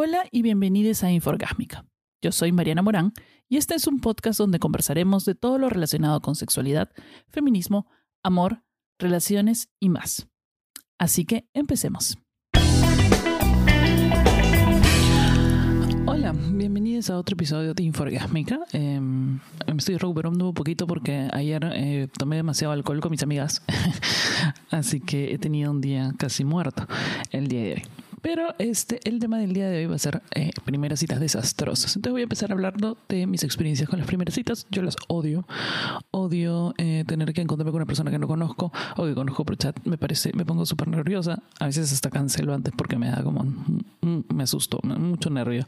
Hola y bienvenidos a Inforgásmica. Yo soy Mariana Morán y este es un podcast donde conversaremos de todo lo relacionado con sexualidad, feminismo, amor, relaciones y más. Así que empecemos. Hola, bienvenidos a otro episodio de Inforgásmica. Eh, me estoy recuperando un poquito porque ayer eh, tomé demasiado alcohol con mis amigas, así que he tenido un día casi muerto el día de hoy. Pero este, el tema del día de hoy va a ser eh, primeras citas desastrosas. Entonces voy a empezar hablando de mis experiencias con las primeras citas. Yo las odio. Odio eh, tener que encontrarme con una persona que no conozco o que conozco por chat. Me parece, me pongo súper nerviosa. A veces hasta cancelo antes porque me da como, me asusto, mucho nervio.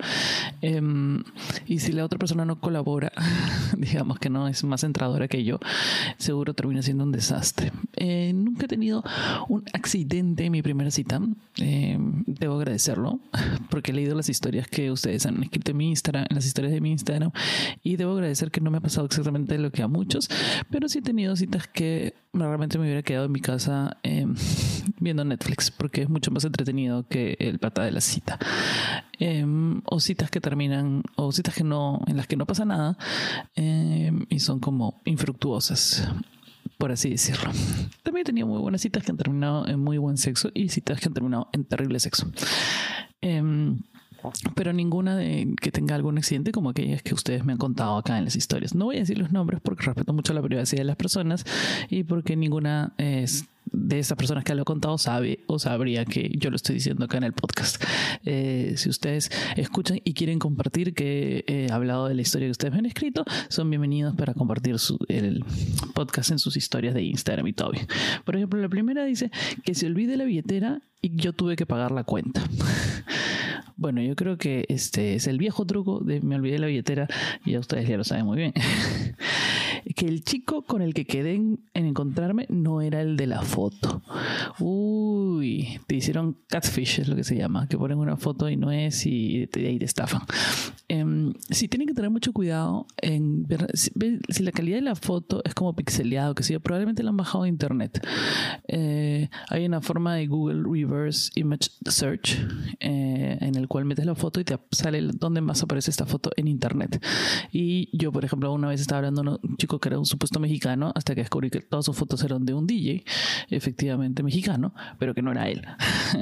Em, y si la otra persona no colabora, digamos que no es más entradora que yo, seguro termina siendo un desastre. Eh, nunca he tenido un accidente en mi primera cita. Debo agradecerlo porque he leído las historias que ustedes han escrito en mi Instagram, en las historias de mi Instagram, y debo agradecer que no me ha pasado exactamente lo que a muchos, pero sí he tenido citas que realmente me hubiera quedado en mi casa eh, viendo Netflix porque es mucho más entretenido que el pata de la cita. Eh, o citas que terminan, o citas que no, en las que no pasa nada eh, y son como infructuosas por así decirlo. También he tenido muy buenas citas que han terminado en muy buen sexo y citas que han terminado en terrible sexo. Em, pero ninguna que tenga algún accidente como aquellas que ustedes me han contado acá en las historias. No voy a decir los nombres porque respeto mucho la privacidad de las personas y porque ninguna es de esas personas que lo he contado sabe o sabría que yo lo estoy diciendo acá en el podcast. Eh, si ustedes escuchan y quieren compartir que he hablado de la historia que ustedes me han escrito, son bienvenidos para compartir el podcast en sus historias de Instagram y todo. Por ejemplo, la primera dice que se olvide la billetera y yo tuve que pagar la cuenta. Bueno, yo creo que este es el viejo truco de me olvidé la billetera y ya ustedes ya lo saben muy bien. que el chico con el que quedé en, encontrarme no era el de la foto. Uy, te hicieron catfish, es lo que se llama, que ponen una foto y no es y te, ahí te estafan. Eh, sí, tienen que tener mucho cuidado en ver si, la calidad de la foto es como pixeleado, que sí, probablemente la han bajado de internet. Eh, hay una forma de Google Reverse Image Search eh, en el cual metes la foto y te sale dónde más aparece esta foto en internet. Y yo, por ejemplo, una vez estaba hablando con un chico que era un supuesto mexicano hasta que descubrí que todas sus fotos eran de un DJ, efectivamente mexicano, pero que no era él.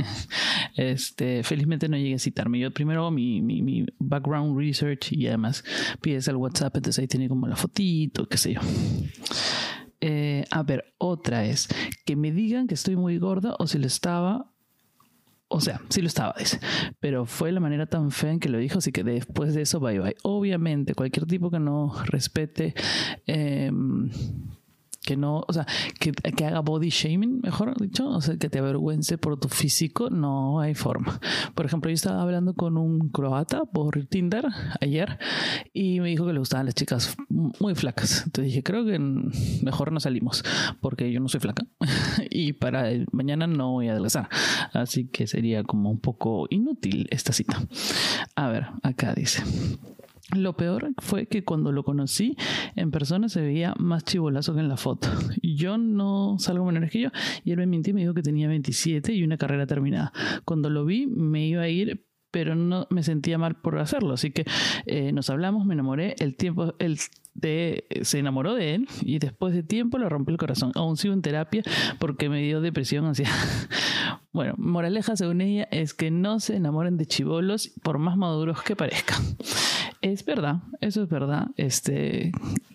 este, felizmente no llegué a citarme. Yo primero mi, mi, mi background research y además pides al WhatsApp, entonces ahí tiene como la fotito, qué sé yo. Eh, a ver, otra es que me digan que estoy muy gorda o si lo estaba. O sea, sí lo estaba, dice. Pero fue la manera tan fea en que lo dijo, así que después de eso, bye bye. Obviamente, cualquier tipo que no respete eh, que no, o sea, que, que, haga body shaming, mejor dicho, o sea, que te avergüence por tu físico, no hay forma. Por ejemplo, yo estaba hablando con un croata por Tinder ayer y me dijo que le gustaban las chicas muy flacas. Entonces dije, creo que mejor no salimos porque yo no soy flaca y para mañana no voy a adelgazar. Así que sería como un poco inútil esta cita. A ver, acá dice. Lo peor fue que cuando lo conocí en persona se veía más chivolazo que en la foto. Yo no salgo menor que yo y él me mintió y me dijo que tenía 27 y una carrera terminada. Cuando lo vi me iba a ir, pero no me sentía mal por hacerlo. Así que eh, nos hablamos, me enamoré. El tiempo, el de, se enamoró de él y después de tiempo le rompió el corazón. Aún sigo en terapia porque me dio depresión hacia. Bueno, moraleja según ella es que no se enamoren de chivolos por más maduros que parezcan. Es verdad, eso es verdad. Este,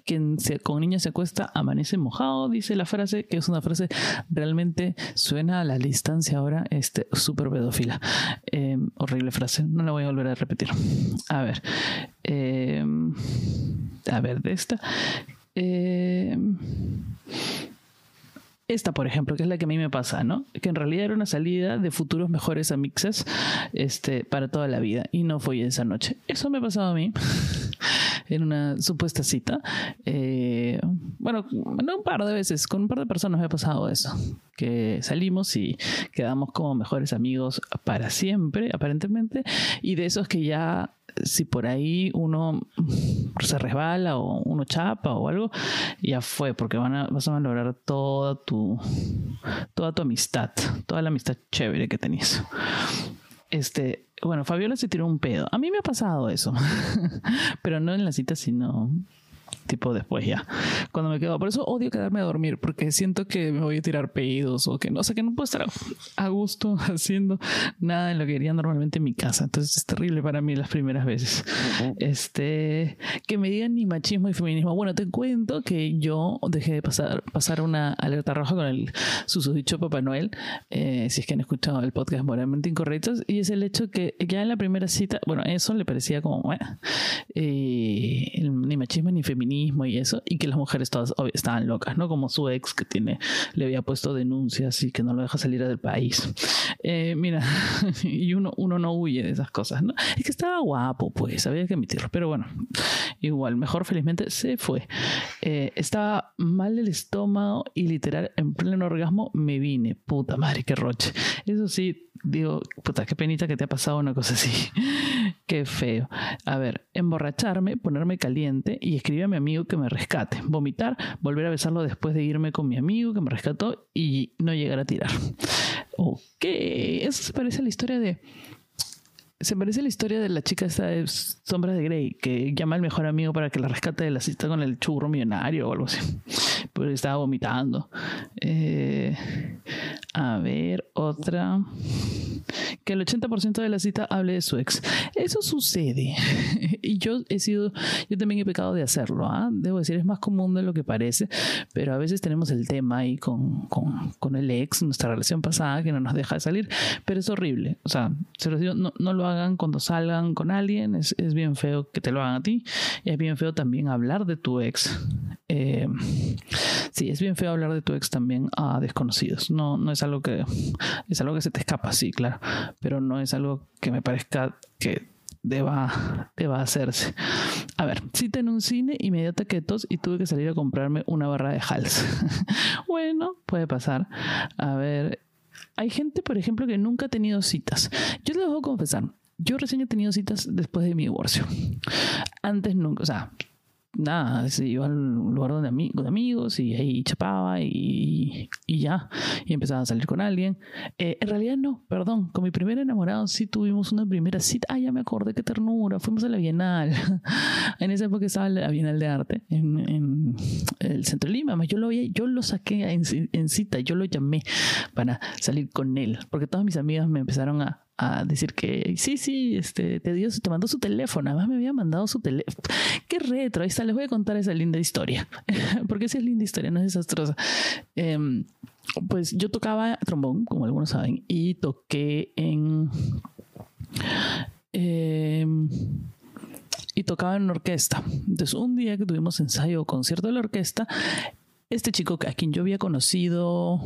quien se, con niños se acuesta amanece mojado, dice la frase, que es una frase realmente suena a la distancia ahora, este, súper pedófila. Em, horrible frase, no la voy a volver a repetir. A ver, em, a ver, de esta. Eh, esta, por ejemplo, que es la que a mí me pasa, ¿no? Que en realidad era una salida de futuros mejores amixes este, para toda la vida y no fue esa noche. Eso me ha pasado a mí en una supuesta cita. Eh, bueno, no un par de veces, con un par de personas me ha pasado eso. Que salimos y quedamos como mejores amigos para siempre, aparentemente, y de esos que ya si por ahí uno se resbala o uno chapa o algo, ya fue, porque van a, vas a valorar toda tu, toda tu amistad, toda la amistad chévere que tenías. Este, bueno, Fabiola se tiró un pedo. A mí me ha pasado eso, pero no en la cita, sino tipo después ya, cuando me quedo. Por eso odio quedarme a dormir, porque siento que me voy a tirar pedidos o que no sé, que no puedo estar a gusto haciendo nada en lo que haría normalmente en mi casa. Entonces es terrible para mí las primeras veces. Este, que me digan ni machismo y feminismo. Bueno, te cuento que yo dejé de pasar, pasar una alerta roja con el susodicho Papá Noel, eh, si es que han escuchado el podcast Moralmente Incorrectos, y es el hecho que ya en la primera cita, bueno, eso le parecía como, bueno, eh, ni machismo ni feminismo y eso, y que las mujeres todas estaban locas, ¿no? Como su ex que tiene, le había puesto denuncias y que no lo deja salir del país. Eh, mira, y uno, uno no huye de esas cosas, ¿no? Es que estaba guapo, pues, había que admitirlo, pero bueno, igual, mejor felizmente se fue. Eh, estaba mal el estómago y literal, en pleno orgasmo, me vine, puta madre, qué roche. Eso sí, digo, puta, qué penita que te ha pasado una cosa así. qué feo. A ver, emborracharme, ponerme caliente y escribir a mi amigo que me rescate. Vomitar, volver a besarlo después de irme con mi amigo que me rescató y no llegar a tirar. Ok, eso se parece a la historia de se parece a la historia de la chica esta de Sombras de Grey, que llama al mejor amigo para que la rescate de la cita con el churro millonario o algo así. Pero estaba vomitando. Eh, a ver, otra. Que el 80% de la cita hable de su ex. Eso sucede. y yo he sido, yo también he pecado de hacerlo. ¿ah? Debo decir, es más común de lo que parece, pero a veces tenemos el tema ahí con, con, con el ex, nuestra relación pasada, que no nos deja de salir. Pero es horrible. O sea, se lo digo, no, no lo hagan hagan cuando salgan con alguien. Es, es, bien feo que te lo hagan a ti. Y es bien feo también hablar de tu ex. Eh, sí, es bien feo hablar de tu ex también a desconocidos. No, no es algo que es algo que se te escapa, sí, claro. Pero no es algo que me parezca que deba, deba hacerse. A ver, cita en un cine y me dio taquetos y tuve que salir a comprarme una barra de Hals. bueno, puede pasar. A ver, hay gente, por ejemplo, que nunca ha tenido citas. Yo les debo confesar, yo recién he tenido citas después de mi divorcio. Antes nunca, o sea, nada, se iba al lugar donde de amigos y ahí chapaba y, y, ya, y empezaba a salir con alguien. Eh, en realidad no, perdón, con mi primer enamorado sí tuvimos una primera cita. Ah, ya me acordé, qué ternura, fuimos a la Bienal. en esa época estaba la Bienal de Arte en, en el centro de Lima, yo lo, yo lo saqué en, en cita, yo lo llamé para salir con él, porque todas mis amigas me empezaron a, a decir que sí, sí, este, te dio, te mandó su teléfono, además me había mandado su teléfono. Qué retro, ahí está, les voy a contar esa linda historia, porque esa es linda historia, no es desastrosa. Em, pues yo tocaba trombón, como algunos saben, y toqué en... Em, y tocaba en orquesta. Entonces, un día que tuvimos ensayo o concierto de la orquesta, este chico a quien yo había conocido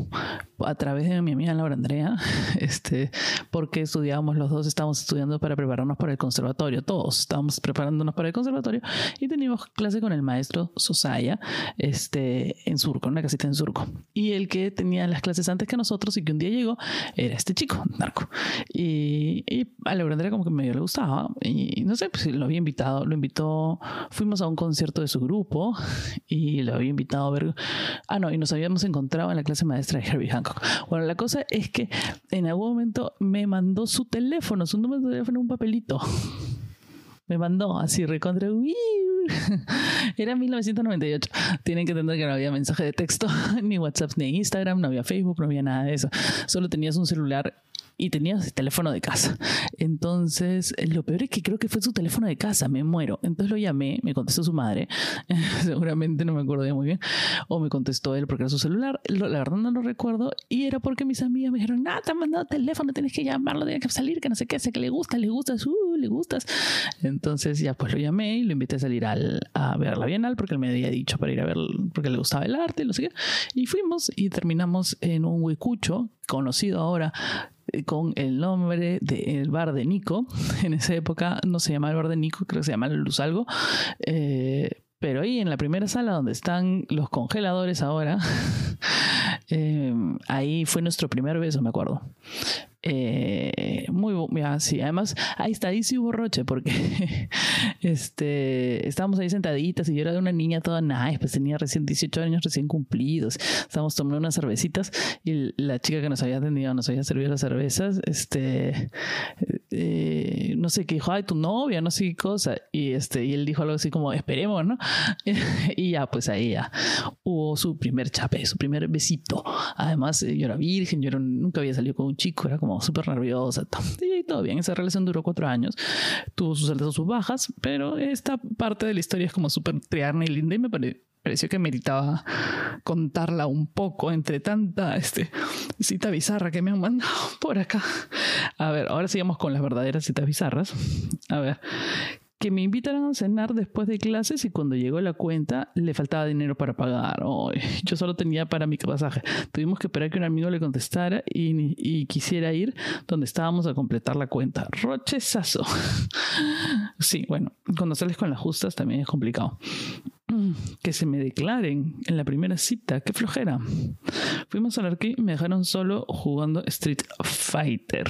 a través de mi amiga Laura Andrea, este, porque estudiábamos los dos, estábamos estudiando para prepararnos para el conservatorio, todos estábamos preparándonos para el conservatorio y teníamos clase con el maestro Sosaya este, en Surco, en una casita en Surco. Y el que tenía las clases antes que nosotros y que un día llegó era este chico, Narco. Y, y a Laura Andrea como que medio le gustaba y no sé, pues lo había invitado, lo invitó, fuimos a un concierto de su grupo y lo había invitado a ver Ah, no, y nos habíamos encontrado en la clase maestra de Herbie Hancock. Bueno, la cosa es que en algún momento me mandó su teléfono, su número de teléfono, un papelito. Me mandó así recontra. Era 1998. Tienen que entender que no había mensaje de texto, ni WhatsApp, ni Instagram, no había Facebook, no había nada de eso. Solo tenías un celular y tenía el teléfono de casa. Entonces, lo peor es que creo que fue su teléfono de casa, me muero. Entonces lo llamé, me contestó su madre, seguramente no me acuerdo muy bien, o me contestó él porque era su celular, la verdad no lo recuerdo, y era porque mis amigas me dijeron, nada, te han mandado teléfono, tienes que llamarlo, tienes que salir, que no sé qué, sé que le gusta, le gustas, uh, le gustas. Entonces ya pues lo llamé y lo invité a salir al, a ver la Bienal porque él me había dicho para ir a ver, porque le gustaba el arte, no sé y fuimos y terminamos en un huecucho conocido ahora eh, con el nombre del bar de Nico. En esa época no se llamaba el bar de Nico, creo que se llamaba Luz Algo. Eh, pero ahí en la primera sala donde están los congeladores ahora, eh, ahí fue nuestro primer beso, me acuerdo. Eh, muy bien, sí. Además, ahí está, ahí sí hubo roche, porque este, estábamos ahí sentaditas y yo era de una niña toda nice, pues tenía recién 18 años recién cumplidos. Estábamos tomando unas cervecitas y la chica que nos había atendido nos había servido las cervezas, este, eh, no sé, que dijo, ay, tu novia, no sé qué cosa. Y, este, y él dijo algo así como, esperemos, ¿no? y ya, pues ahí ya hubo su primer chape, su primer besito. Además, eh, yo era virgen, yo nunca había salido con un chico, era como súper nerviosa. Y todo bien, esa relación duró cuatro años. Tuvo sus altas y sus bajas, pero esta parte de la historia es como súper triarna y linda y me parece pareció que meritaba contarla un poco entre tanta este, cita bizarra que me han mandado por acá. A ver, ahora sigamos con las verdaderas citas bizarras. A ver, que me invitaron a cenar después de clases y cuando llegó la cuenta le faltaba dinero para pagar. yo solo tenía para mi pasaje. Tuvimos que esperar que un amigo le contestara y, y quisiera ir donde estábamos a completar la cuenta. Rochezazo. sí, bueno, cuando sales con las justas también es complicado. que se me declaren en la primera cita. Qué flojera. Fuimos al arcade y me dejaron solo jugando Street Fighter.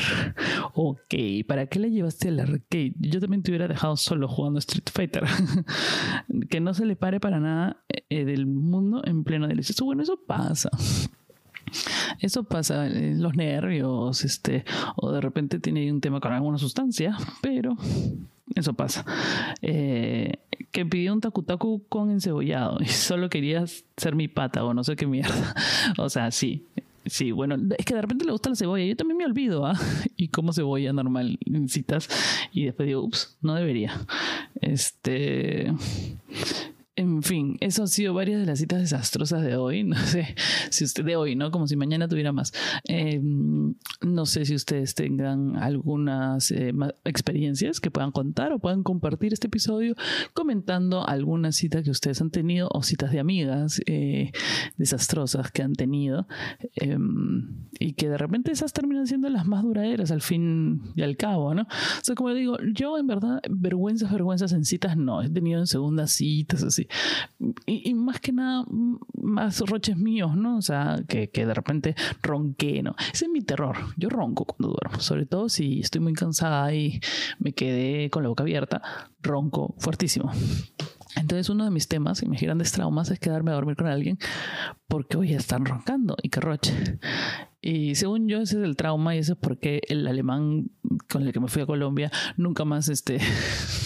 Ok, ¿para qué le llevaste al arcade? Yo también te hubiera dejado solo jugando Street Fighter. que no se le pare para nada eh, del mundo en pleno delicioso. Bueno, eso pasa. Eso pasa, los nervios, este, o de repente tiene un tema con alguna sustancia, pero eso pasa. Eh, que pidió un takutaku con encebollado y solo quería ser mi pata o no sé qué mierda. O sea, sí. Sí, bueno, es que de repente le gusta la cebolla. Yo también me olvido, ¿ah? Y como cebolla normal en citas. Y después digo, ups, no debería. Este. En fin, eso han sido varias de las citas desastrosas de hoy. No sé si usted de hoy, ¿no? Como si mañana tuviera más. Em, no sé si ustedes tengan algunas eh, experiencias que puedan contar o puedan compartir este episodio comentando alguna cita que ustedes han tenido o citas de amigas eh, desastrosas que han tenido em, y que de repente esas terminan siendo las más duraderas al fin y al cabo, ¿no? O sea, como digo, yo en verdad vergüenzas, vergüenzas en citas no. He tenido en segundas citas así y, más que nada, más roches míos, ¿no? O sea, que, que de repente ronqué, ¿no? Ese es mi terror. Yo ronco cuando duermo, sobre todo si estoy muy cansada y me quedé con la boca abierta, ronco fuertísimo. Entonces uno de mis temas y mis grandes traumas es quedarme a dormir con alguien porque hoy están roncando y que roche. Y según yo ese es el trauma y eso es porque el alemán con el que me fui a Colombia nunca más este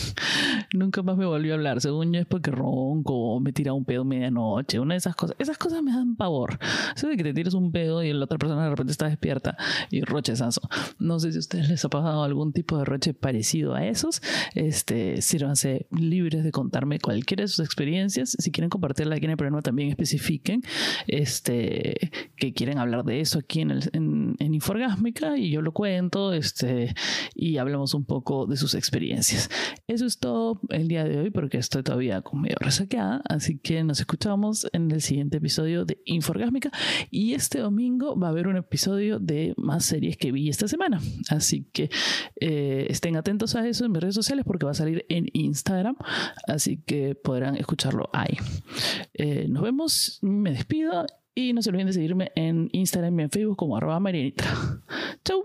nunca más me volvió a hablar. Según yo es porque ronco me tira un pedo medianoche, una de esas cosas. Esas cosas me dan pavor. Eso de que te tires un pedo y la otra persona de repente está despierta y rochezazo. No sé si a ustedes les ha pasado algún tipo de roche parecido a esos. Este, sírvanse libres de contarme cualquiera de sus experiencias. Si quieren compartirla aquí en el programa también especifiquen este, que quieren hablar de eso aquí en, el, en, en Inforgásmica y yo lo cuento este, y hablamos un poco de sus experiencias. Eso es todo el día de hoy porque estoy todavía con medio resaqueada, así que nos escuchamos en el siguiente episodio de Inforgásmica y este domingo va a haber un episodio de más series que vi esta semana, así que eh, estén atentos a eso en mis redes sociales porque va a salir en Instagram, así que podrán escucharlo ahí. Eh, nos vemos, me despido y no se olviden de seguirme en Instagram y en Facebook como arroba marianitra. Chau.